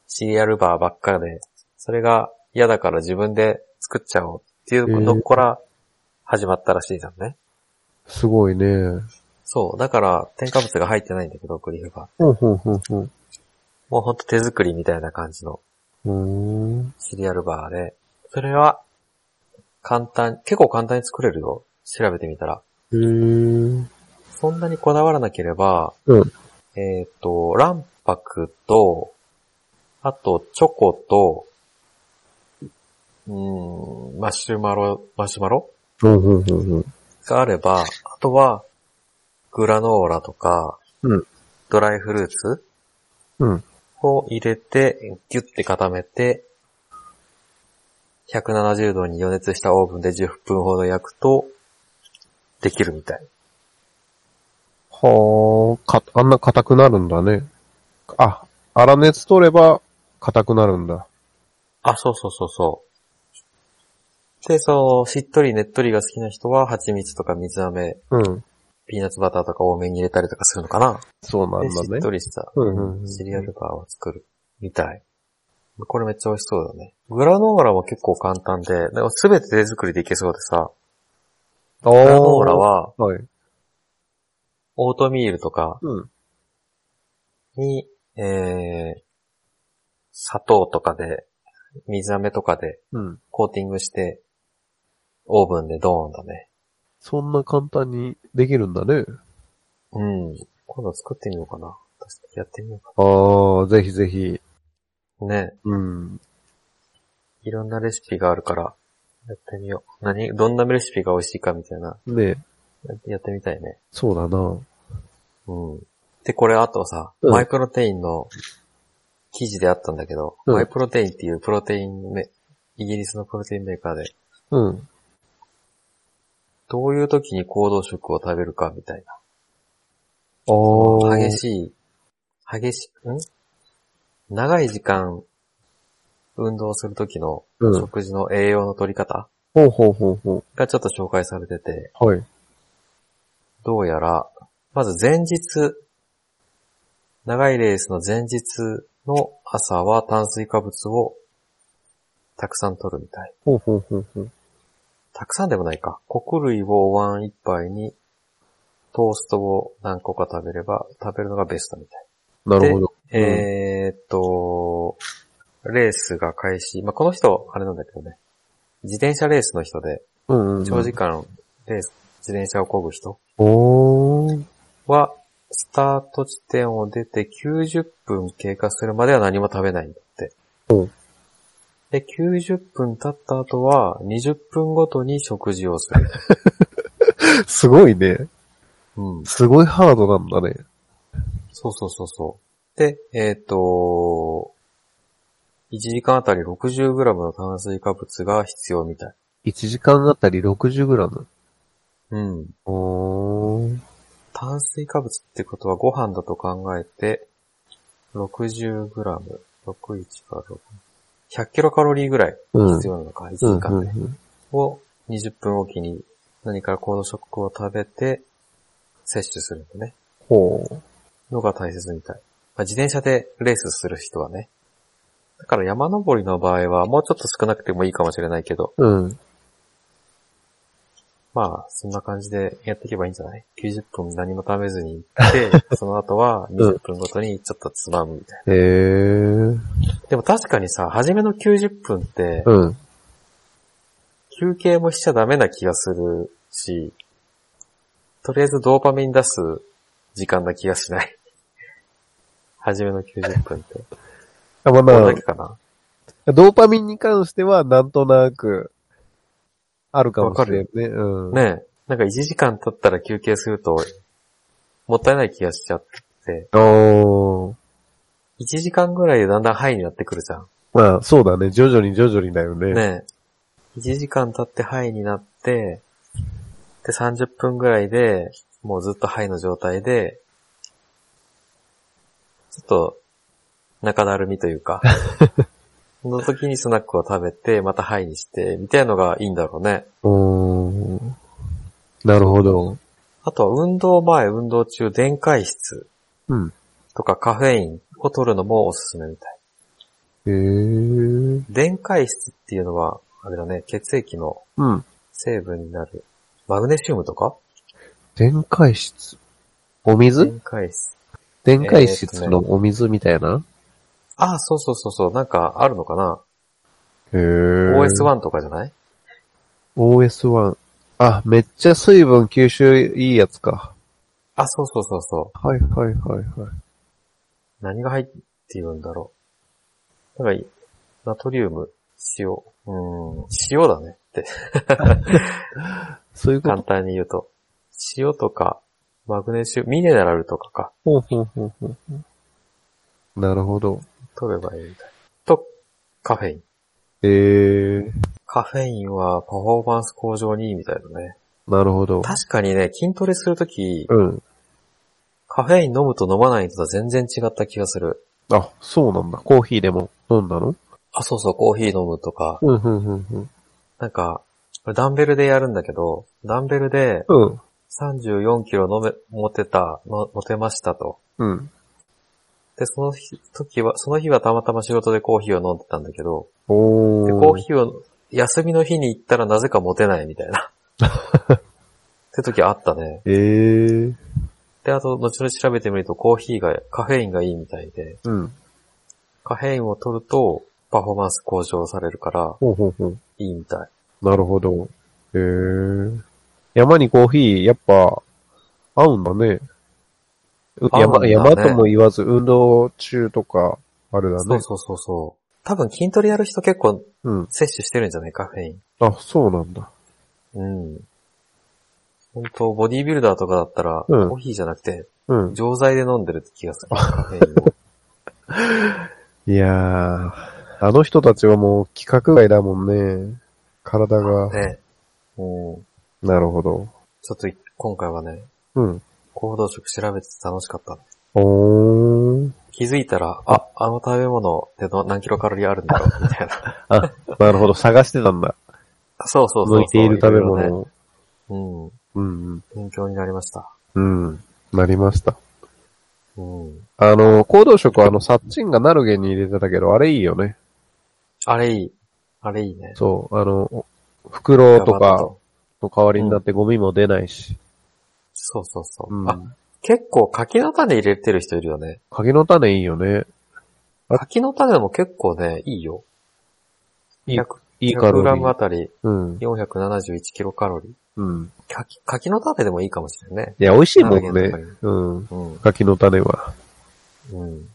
シリアルバーばっかで、それが嫌だから自分で作っちゃおうっていうのから始まったらしいじゃんね。すごいね。そう。だから添加物が入ってないんだけど、クリフバー。ほうほうほうほう。もうほんと手作りみたいな感じのうーん。シリアルバーで、それは簡単、結構簡単に作れるよ。調べてみたら。へー。そんなにこだわらなければ、うん。えっ、と、卵白と、あと、チョコと、うーん、マシュマロ、マシュマロうん、うん、うん、うん。があれば、あとは、グラノーラとか、うん。ドライフルーツうん。を入れて、ギュッて固めて、170度に予熱したオーブンで10分ほど焼くと、できるみたい。はあ、か、あんな硬くなるんだね。あ、粗熱取れば硬くなるんだ。あ、そうそうそうそう。で、そう、しっとりねっとりが好きな人は、蜂蜜とか水飴、うん。ピーナッツバターとか多めに入れたりとかするのかな。そうなんで、しっだね。とりした、うんうんうんシリアルバーを作る。みたい。これめっちゃ美味しそうだね。グラノーラも結構簡単で、すべて手作りでいけそうでさ、あグラノーラは、はい。オートミールとかうん。に、えー、砂糖とかで、水飴とかでうん。コーティングして、オーブンでドーンだね。そんな簡単にできるんだね。うん。今度作ってみようかな。やってみようかああ、ぜひぜひ。な。ね。うん。いろんなレシピがあるから、やってみよう。何？どんなレシピが美味しいかみたいな、ねややってみたいね。そうだな。うん。で、これあとさ、うんマイプロテインの記事であったんだけど、うんマイプロテインっていうプロテインメ、イギリスのプロテインメーカーで、うん。どういう時に行動食を食べるかみたいああ。な。激しい、激し、ん？長い時間運動する時のうん。食事の栄養の取り方ほうほうほうほがちょっと紹介されてて、う。はい。どうやら、まず前日、長いレースの前日の朝は炭水化物をたくさん取るみたい。ほうほうほうほう。たくさんでもないか。穀類をお椀一杯に、トーストを何個か食べれば、食べるのがベストみたい。なるほど。えーっと、レースが開始。まあ、この人、あれなんだけどね。自転車レースの人で、うんうんうん。長時間レース、自転車を漕ぐ人。は、スタート地点を出て90分経過するまでは何も食べないんだって。うんで、90分経った後は20分ごとに食事をする。*laughs* すごいね。うん。すごいハードなんだね。そうそうそうそう。で、えっ、と、1時間あたり 60g の炭水化物が必要みたい。1時間あたり 60g。うん。おー。炭水化物ってことはご飯だと考えて、60g、61から6、100キロカロリーぐらいうん。必要なのか、1うん時間で。うんを20分おきに何か行動食を食べて摂取するのね。ほう。のが大切みたい。まあ、自転車でレースする人はね。だから山登りの場合はもうちょっと少なくてもいいかもしれないけど、うん。まあ、そんな感じでやっていけばいいんじゃない ?90 分何も食べずに行って、*laughs* その後は20分ごとにちょっとつまむみたいな。へー。でも確かにさ、初めの90分って、うん。休憩もしちゃダメな気がするし、とりあえずドーパミン出す時間な気がしない。*laughs* 初めの90分って。あまあまだけかなあ、ドーパミンに関してはなんとなくあるかもしれんね。うん。ねえ。なんか1時間経ったら休憩すると、もったいない気がしちゃって、おー。1時間ぐらいでだんだんハイになってくるじゃん。まあ、そうだね。徐々に徐々にだよね。ねえ。1時間経ってハイになって、で、30分ぐらいで、もうずっとハイの状態で、ちょっと、中だるみというか、*laughs* その時にスナックを食べて、またハイにして、みたいなのがいいんだろうね。おー。なるほど。あとは運動前、運動中、電解質うん。とかカフェインを取るのもおすすめみたい。へー。電解質っていうのは、あれだね、血液のうん。成分になる、マグネシウムとか？電解質。お水？電解質。電解質のお水みたいな？ああ、そうそうそうそう、なんかあるのかな、へー。?OS1 とかじゃない？OS1。あ、めっちゃ水分吸収いいやつか。あ、そうそうそうそう。はいはいはいはい。何が入っているんだろう。なんかい、ナトリウム、塩。うーん、塩だねって、そういうこと？簡単に言うと。塩とか、マグネシウム、ミネラルとかか、ほうほうほうほう。なるほど。取ればいいみたい。と、カフェイン。えー、カフェインはパフォーマンス向上にいいみたいだね。なるほど。確かにね、筋トレするとき、うん。カフェイン飲むと飲まないのとは全然違った気がする。あ、そうなんだ。コーヒーでも飲んだの？あ、そうそう、コーヒー飲むとか、うん、うん、うん、うん。なんか、ダンベルでやるんだけど、ダンベルでうん。34キロ飲め、持てた、の持てましたと。うん。で、その日、時は、その日はたまたま仕事でコーヒーを飲んでたんだけど、おで、コーヒーを休みの日に行ったらなぜか持てないみたいな。*laughs* って時あったね。えー。で、あと、後々調べてみるとコーヒーが、カフェインがいいみたいで、うん。カフェインを取ると、パフォーマンス向上されるから、ほうほうほう。いいみたい。なるほど。えー。山にコーヒー、やっぱ、合うんだね。う合うんだね山、山とも言わず、運動中とか、あれだね。そうそうそうそう。多分筋トレやる人結構うん。摂取してるんじゃない？カフェイン。あ、そうなんだ。うん。本当ボディービルダーとかだったら、うんコーヒーじゃなくて、うん。錠剤で飲んでるって気がする。カフェインを。いやー、あの人たちはもう規格外だもんね。体が。ね。うん。なるほど。ちょっとい今回はね、うん。行動食調べてて楽しかった。おー。気づいたら、あ、あの食べ物っての何キロカロリーあるんだろう、みたいな。*laughs* あ、なるほど。探してたんだ。そうそうそうそう。向いている食べろいろね物を。うん。うん勉強になりました。うん。うん。なりました。うん。あの、行動食はあの、サッチンがナルゲに入れてたけど、あれいいよね。あれいい。あれいいね。そう。あの、袋とかの代わりになってゴミも出ないし。そうそうそう。うん。あ、結構柿の種入れてる人いるよね。柿の種いいよね。あ柿の種も結構ね、いいよ。いい100いいカロリグラムあー。たりうん。471キロカロリー。うん。柿、柿の種でもいいかもしれないね。いや、美味しいもんね。うん。うん。柿の種は。うん。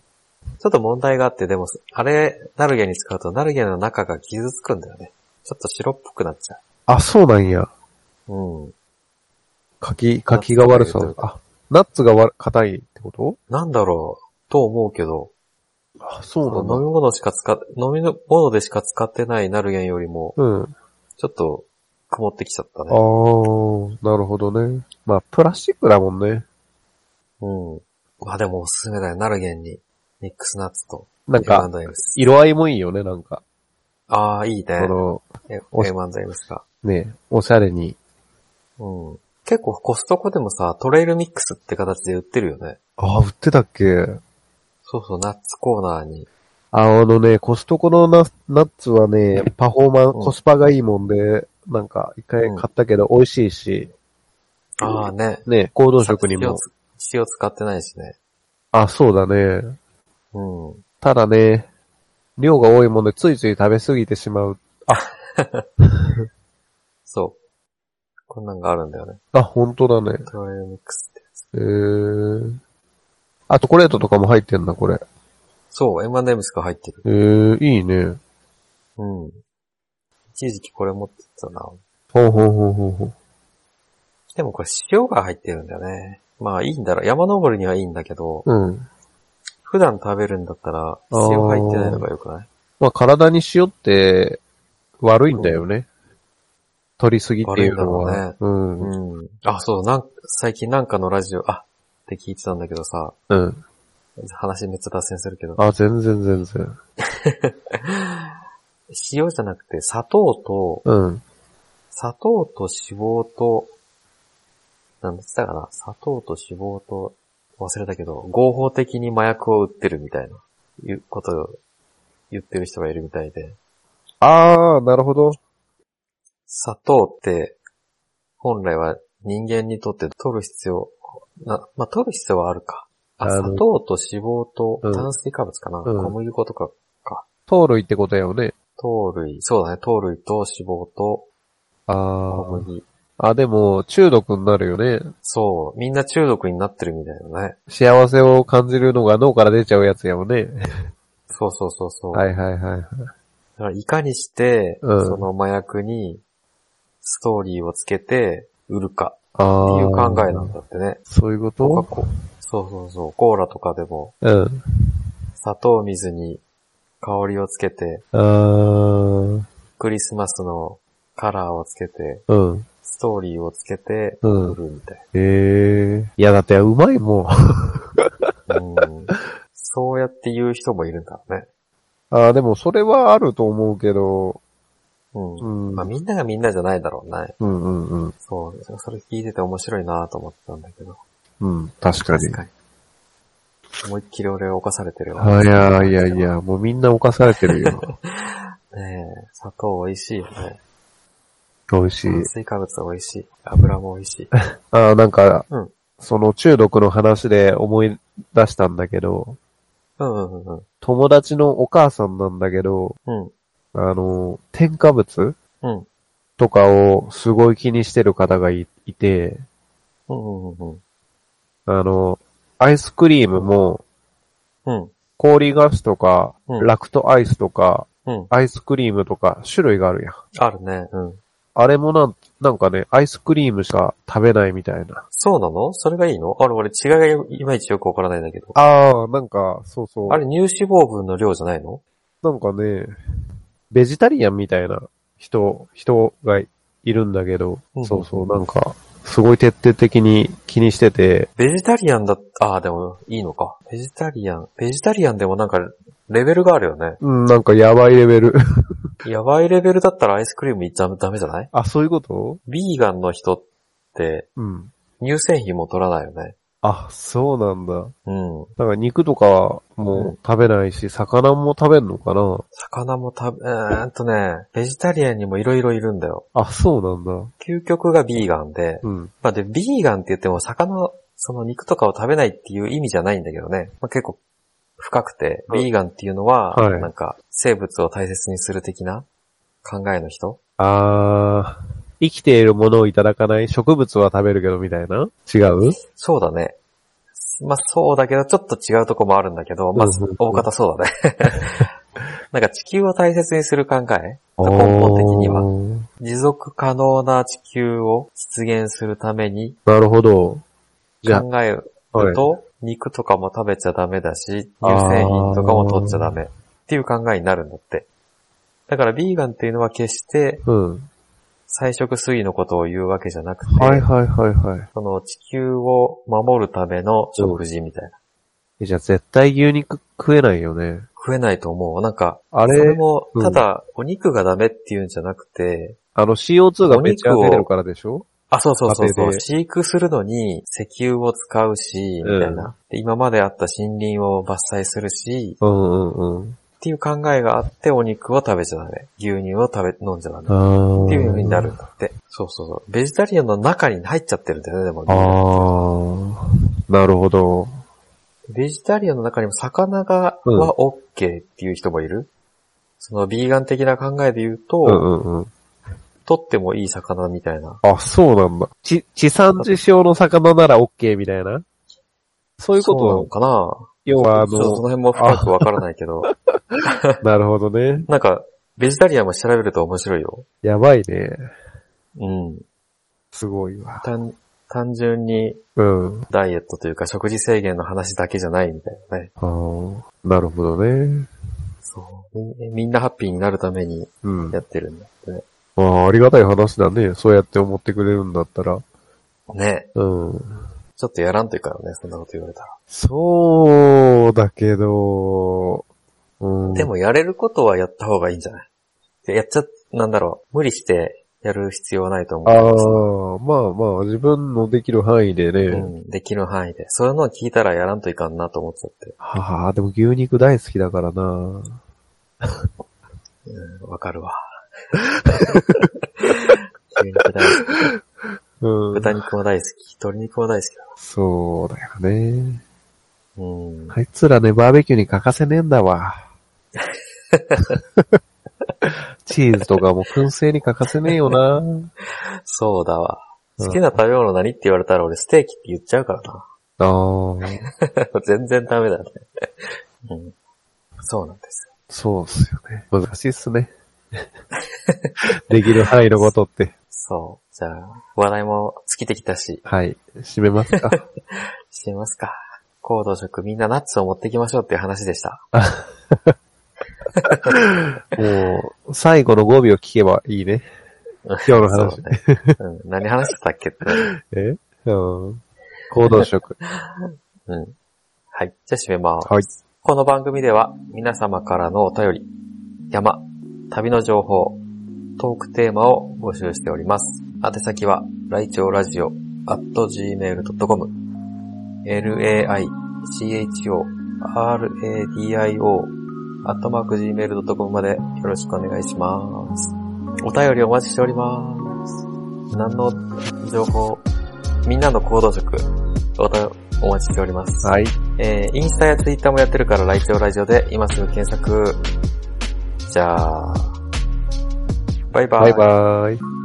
ちょっと問題があって、でも、あれ、ナルゲに使うと、ナルゲの中が傷つくんだよね。ちょっと白っぽくなっちゃあ、そうなんや。う。うん。柿、柿が悪さナッツ。があ、ナッツがわ、硬いってこと？なんだろう、と思うけど、あ、そうなんだ。飲み物しか使っ、飲み物でしか使ってないナルゲンよりも、うん。ちょっと、曇ってきちゃったあね。ー、なるほどね。まあ、プラスチックだもんね。うん。まあでもおすすめだよ、ナルゲンに。ミックスナッツと。なんか、M&M's 色合いもいいよね、なんか。ああ、いいねこ。M&M's が。ね、おしゃれに。うん。結構コストコでもさ、トレイルミックスって形で売ってるよね。あ、売ってたっけ？そうそう、ナッツコーナーに。あのね、コストコのナナッツはね、パフォーマン、うんコスパがいいもんで、なんか、一回買ったけど美味しいし、ああね。ね、行動食にも。塩使ってないしね。あ、そうだね。うん。ただね、量が多いもんでついつい食べ過ぎてしまう。*laughs* そう。こんなんがあるんだよね。あ、本当だね。トレイルミックスってやつ。えー。あ、チョコレートとかも入ってんだ、これ。そう、M&M's が入ってる。えー、いいね。うん。一時期これ持ってたな。ほうほうほうほうほう。でもこれ塩が入ってるんだよね。まあいいんだろう。山登りにはいいんだけど、うん。普段食べるんだったら塩入ってないのが良くない？まあ体に塩って悪いんだよね。取りすぎっていうのは。悪いんだろうん。うん。あ、そう、なん、最近なんかのラジオ、あ、って聞いてたんだけどさ、うん。話めっちゃ脱線するけど、あ、全然全然。*laughs* 塩じゃなくて砂糖と、うん。砂糖と脂肪と、なんだったかな？砂糖と脂肪と、忘れたけど、合法的に麻薬を売ってるみたいな、いうことを言ってる人がいるみたいで、あー、なるほど。砂糖って、本来は人間にとって取る必要、な、まあ、取る必要はあるか。あ、砂糖と脂肪とうん炭水化物かな、うん小麦粉とかか。糖類ってことやよね。糖類、そうだね、糖類と脂肪とあー。小麦。あ、でも、中毒になるよね。そう、みんな中毒になってるみたいだね。幸せを感じるのが脳から出ちゃうやつやもんね。そうそうそうそう。はいはいはい。だからいかにして、うんその麻薬にストーリーをつけて売るか。っていう考えなんだってね。そういうこと？そうそうそう。コーラとかでもうん。砂糖水に香りをつけて、あー。クリスマスのカラーをつけて、うん。ストーリーをつけてうん売るみたいへえ。いやだってうまいもん。な。*laughs* うん、そうやって言う人もいるんだろうね。あー、でもそれはあると思うけど、うん。うん。まあみんながみんなじゃないだろうね。うんうんうん。そう。それ聞いてて面白いなと思ったんだけど。うん、確かに。確かに。思いっきり俺を犯されてるわ。あいやいやいや、もうみんな犯されてるよ。*laughs* ねえ、砂糖美味しいよね。美味しい。炭水化物美味しい。油も美味しい。*laughs* あーなんか、うんその中毒の話で思い出したんだけど、うんうんうん友達のお母さんなんだけど、うん。あの、添加物うん。とかをすごい気にしてる方がいいて、うんうんうんあの、アイスクリームも、うん。氷菓子とか、うんラクトアイスとか、うん。アイスクリームとか、種類があるやん。あるね。うん。あれもなん、なんかね、アイスクリームしか食べないみたいな。そうなの？それがいいの？あれ、俺違いがいまいちよくわからないんだけど。ああ、なんか、そうそう。あれ、乳脂肪分の量じゃないの？なんかね、ベジタリアンみたいな人、人がいるんだけど、うんそうそう、なんか、すごい徹底的に気にしてて、ベジタリアンだ、ああ、でもいいのか。ベジタリアン。ベジタリアンでもなんか、レベルがあるよね。うん、なんかやばいレベル。*laughs* やばいレベルだったらアイスクリームいっちゃダメじゃない？あ、そういうこと？ビーガンの人って、うん。乳製品も取らないよね。あ、そうなんだ。うん。なんか肉とかも食べないし、魚も食べんのかな？魚も食べ、えーっとね、ベジタリアンにもいろいろいるんだよ。あ、そうなんだ。究極がビーガンで、うん。まあで、ビーガンって言っても魚、その肉とかを食べないっていう意味じゃないんだけどね。まあ、結構深くて、うんビーガンっていうのは、はいなんか生物を大切にする的な考えの人あー、生きているものをいただかない植物は食べるけどみたいな？違う？そうだね。まあそうだけど、ちょっと違うとこもあるんだけど、まあ大方そうだね。*laughs* なんか地球を大切にする考え？根本的には。持続可能な地球を実現するためになるほど。考えるはいと、肉とかも食べちゃダメだし、乳製品とかも取っちゃダメっていう考えになるんだって。だからビーガンっていうのは決してうん。菜食主義のことを言うわけじゃなくて、はいはいはいはい。その地球を守るための食事みたいな。えじゃあ絶対牛肉食えないよね。食えないと思う。なんか、あそれれ、もう、んただ、お肉がダメっていうんじゃなくて、あの CO2 がめっちゃ出てるからでしょ？あ、そうそうそうそう。家庭で飼育するのに石油を使うし、みたいな、うんで。今まであった森林を伐採するし、うんうんうん。っていう考えがあって、お肉を食べちゃダメ。牛乳を食べ、飲んじゃダメ。っていう風になるんだって。そうそうそう。ベジタリアンの中に入っちゃってるんだよね、でも。あー、なるほど。ベジタリアンの中にも魚が、うんは OK っていう人もいる？そのビーガン的な考えで言うと、うんうんうん。取ってもいい魚みたいな。あ、そうなんだ。ち、地産地消の魚なら OK みたいな？そういうこそうなのとかな？要はあちょっとそのの、辺も深くわからないけど、*laughs* なるほどね。なんか、ベジタリアンも調べると面白いよ。やばいね。うん。すごいわ。単、単純にうん。ダイエットというか食事制限の話だけじゃないみたいなね。あーなるほどね。そう。みみんなハッピーになるためにうん。やってるんだってね。ああ、ありがたい話だね。そうやって思ってくれるんだったら。ね。うん。ちょっとやらんといかんよね、そんなこと言われたら。そうだけど、うん。でもやれることはやった方がいいんじゃない？でやっちゃ、なんだろう、無理してやる必要はないと思うああまあまあ、自分のできる範囲でね。うん、できる範囲で。そういうのを聞いたらやらんといかんなと思っちゃって。はあ、でも牛肉大好きだからな。うん、わかるわ。*laughs* 牛肉大好き。うん。豚肉も大好き。鶏肉も大好き。そうだよね。うん。あいつらね、バーベキューに欠かせねえんだわ。*laughs* チーズとかも燻製に欠かせねえよな。そうだわ。うん好きな食べ物何って言われたら俺ステーキって言っちゃうからな。ああ、*laughs* 全然ダメだね。うん。そうなんですよ。そうっすよね。難しいっすね。*laughs* できる範囲のことって。そう。じゃあ、話題も尽きてきたし、はい。締めますか？してみますか。行動食みんなナッツを持ってきましょうっていう話でした。もう、最後の語尾を聞けばいいね。今日の話ねうん、何話してたっけ。え？うん。行動食。*laughs* うん。はい。じゃあ締めます。はい。この番組では皆様からのお便り、山、旅の情報、トークテーマを募集しております。宛先は、ライチョウラジオ、at gmail.com、laicho,radio, アットマーク gmail.com までよろしくお願いします。お便りお待ちしております。何の情報、みんなの行動食、おたお待ちしております。はい。えー、インスタやツイッターもやってるから、ライチョウラジオで今すぐ検索。じゃあ、バイバイ。バイバイ。